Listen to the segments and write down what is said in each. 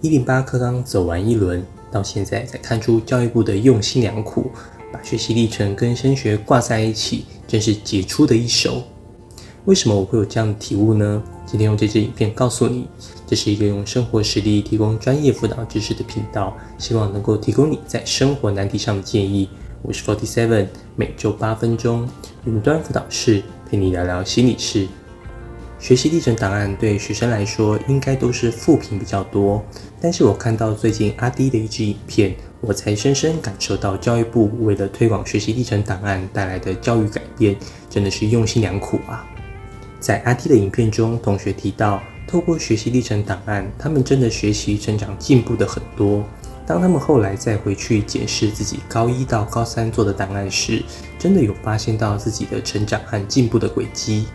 一零八课纲走完一轮，到现在才看出教育部的用心良苦，把学习历程跟升学挂在一起，真是杰出的一手。为什么我会有这样的体悟呢？今天用这支影片告诉你，这是一个用生活实例提供专业辅导知识的频道，希望能够提供你在生活难题上的建议。我是 Forty Seven，每周八分钟云端辅导室陪你聊聊心理事。学习历程档案对学生来说应该都是负评比较多，但是我看到最近阿迪的一支影片，我才深深感受到教育部为了推广学习历程档案带来的教育改变，真的是用心良苦啊！在阿迪的影片中，同学提到，透过学习历程档案，他们真的学习成长进步的很多。当他们后来再回去检视自己高一到高三做的档案时，真的有发现到自己的成长和进步的轨迹。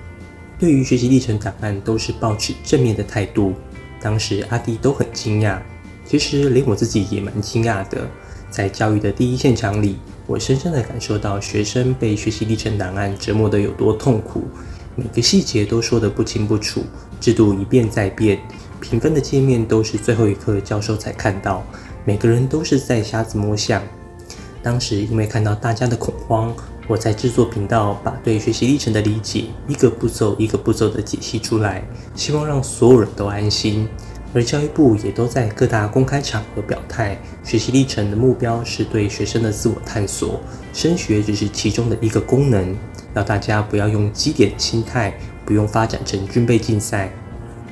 对于学习历程档案都是保持正面的态度，当时阿弟都很惊讶，其实连我自己也蛮惊讶的。在教育的第一现场里，我深深的感受到学生被学习历程档案折磨得有多痛苦，每个细节都说得不清不楚，制度一变再变，评分的界面都是最后一刻教授才看到，每个人都是在瞎子摸象。当时因为看到大家的恐慌。我在制作频道，把对学习历程的理解一个步骤一个步骤的解析出来，希望让所有人都安心。而教育部也都在各大公开场合表态，学习历程的目标是对学生的自我探索，升学只是其中的一个功能，要大家不要用基点心态，不用发展成军备竞赛。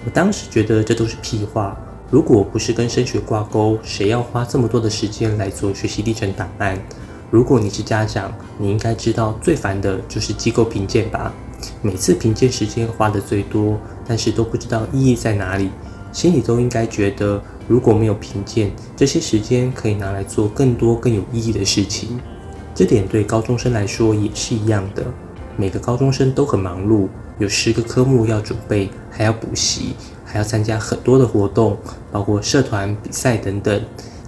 我当时觉得这都是屁话，如果不是跟升学挂钩，谁要花这么多的时间来做学习历程档案？如果你是家长，你应该知道最烦的就是机构评鉴吧？每次评鉴时间花的最多，但是都不知道意义在哪里，心里都应该觉得，如果没有评鉴，这些时间可以拿来做更多更有意义的事情。这点对高中生来说也是一样的。每个高中生都很忙碌，有十个科目要准备，还要补习，还要参加很多的活动，包括社团、比赛等等。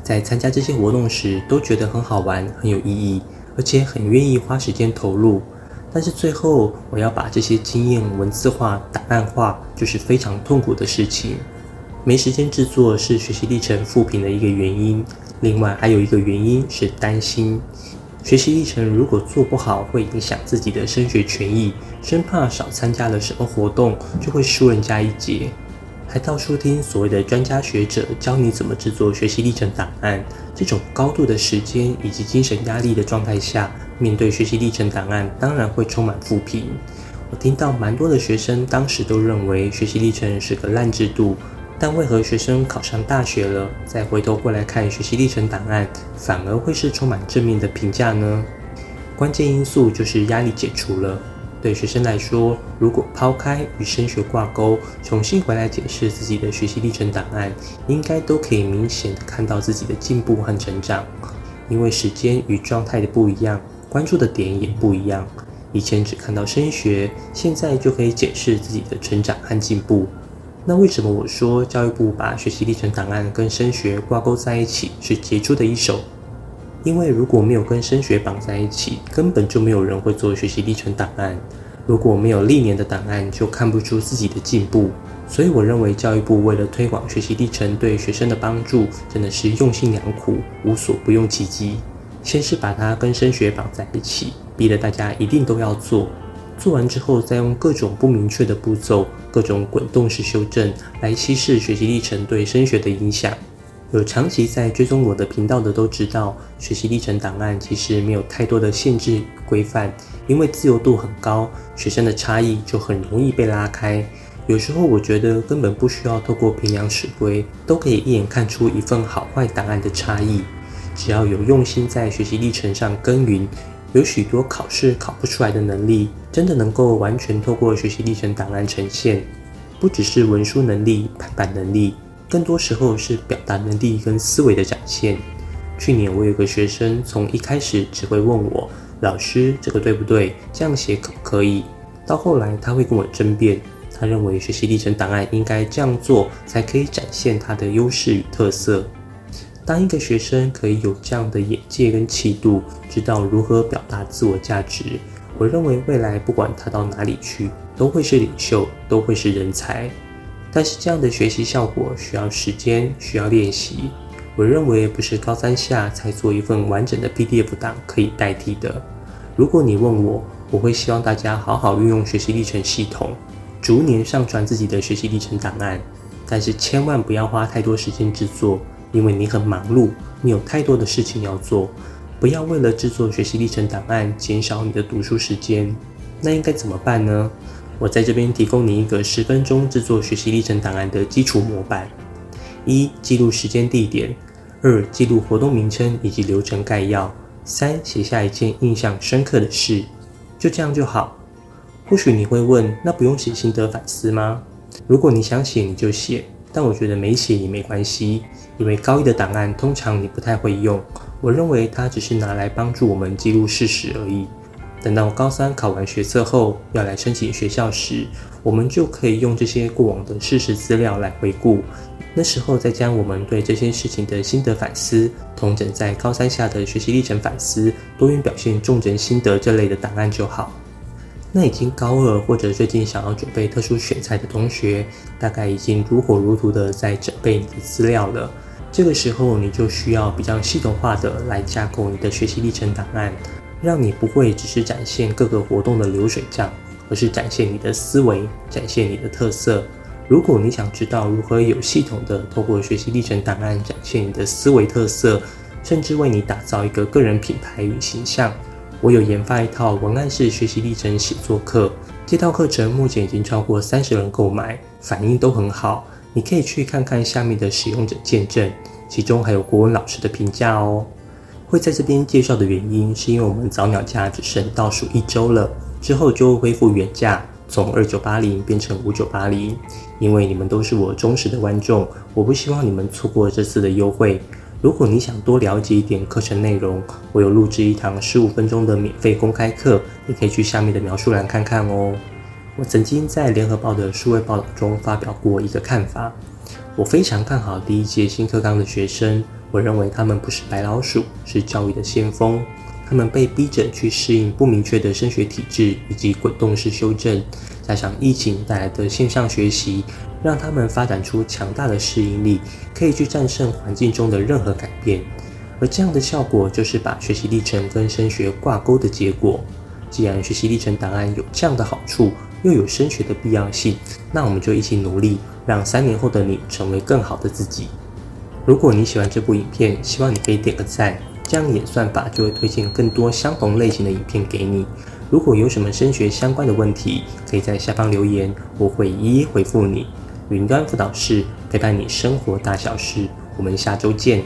在参加这些活动时，都觉得很好玩、很有意义，而且很愿意花时间投入。但是最后，我要把这些经验文字化、档案化，就是非常痛苦的事情。没时间制作是学习历程复评的一个原因，另外还有一个原因是担心学习历程如果做不好，会影响自己的升学权益，生怕少参加了什么活动，就会输人家一截。还到处听所谓的专家学者教你怎么制作学习历程档案，这种高度的时间以及精神压力的状态下，面对学习历程档案，当然会充满负评。我听到蛮多的学生当时都认为学习历程是个烂制度，但为何学生考上大学了，再回头过来看学习历程档案，反而会是充满正面的评价呢？关键因素就是压力解除了。对学生来说，如果抛开与升学挂钩，重新回来检视自己的学习历程档案，应该都可以明显的看到自己的进步和成长。因为时间与状态的不一样，关注的点也不一样。以前只看到升学，现在就可以检视自己的成长和进步。那为什么我说教育部把学习历程档案跟升学挂钩在一起是杰出的一手？因为如果没有跟升学绑在一起，根本就没有人会做学习历程档案。如果没有历年的档案，就看不出自己的进步。所以我认为教育部为了推广学习历程对学生的帮助，真的是用心良苦，无所不用其极。先是把它跟升学绑在一起，逼得大家一定都要做。做完之后，再用各种不明确的步骤、各种滚动式修正来稀释学习历程对升学的影响。有长期在追踪我的频道的都知道，学习历程档案其实没有太多的限制规范，因为自由度很高，学生的差异就很容易被拉开。有时候我觉得根本不需要透过平量尺规，都可以一眼看出一份好坏档案的差异。只要有用心在学习历程上耕耘，有许多考试考不出来的能力，真的能够完全透过学习历程档案呈现，不只是文书能力、排版能力。更多时候是表达能力跟思维的展现。去年我有个学生，从一开始只会问我：“老师，这个对不对？这样写可不可以？”到后来他会跟我争辩，他认为学习历程档案应该这样做，才可以展现他的优势与特色。当一个学生可以有这样的眼界跟气度，知道如何表达自我价值，我认为未来不管他到哪里去，都会是领袖，都会是人才。但是这样的学习效果需要时间，需要练习。我认为不是高三下才做一份完整的 PDF 档可以代替的。如果你问我，我会希望大家好好运用学习历程系统，逐年上传自己的学习历程档案，但是千万不要花太多时间制作，因为你很忙碌，你有太多的事情要做。不要为了制作学习历程档案减少你的读书时间。那应该怎么办呢？我在这边提供你一个十分钟制作学习历程档案的基础模板：一、记录时间地点；二、记录活动名称以及流程概要；三、写下一件印象深刻的事。就这样就好。或许你会问，那不用写心得反思吗？如果你想写，你就写。但我觉得没写也没关系，因为高一的档案通常你不太会用。我认为它只是拿来帮助我们记录事实而已。等到高三考完学测后，要来申请学校时，我们就可以用这些过往的事实资料来回顾。那时候再将我们对这些事情的心得反思，同整在高三下的学习历程反思、多元表现重整心得这类的档案就好。那已经高二或者最近想要准备特殊选材的同学，大概已经如火如荼的在准备你的资料了。这个时候你就需要比较系统化的来架构你的学习历程档案，让你不会只是展现各个活动的流水账，而是展现你的思维，展现你的特色。如果你想知道如何有系统的透过学习历程档案展现你的思维特色，甚至为你打造一个个人品牌与形象，我有研发一套文案式学习历程写作课。这套课程目前已经超过三十人购买，反应都很好。你可以去看看下面的使用者见证，其中还有国文老师的评价哦。会在这边介绍的原因，是因为我们早鸟价只剩倒数一周了，之后就会恢复原价。从二九八零变成五九八零，因为你们都是我忠实的观众，我不希望你们错过这次的优惠。如果你想多了解一点课程内容，我有录制一堂十五分钟的免费公开课，你可以去下面的描述栏看看哦。我曾经在联合报的数位报道中发表过一个看法，我非常看好第一届新课纲的学生，我认为他们不是白老鼠，是教育的先锋。他们被逼着去适应不明确的升学体制以及滚动式修正，加上疫情带来的线上学习，让他们发展出强大的适应力，可以去战胜环境中的任何改变。而这样的效果就是把学习历程跟升学挂钩的结果。既然学习历程档案有这样的好处，又有升学的必要性，那我们就一起努力，让三年后的你成为更好的自己。如果你喜欢这部影片，希望你可以点个赞。这样演算法就会推荐更多相同类型的影片给你。如果有什么升学相关的问题，可以在下方留言，我会一一回复你。云端辅导室陪伴你生活大小事，我们下周见。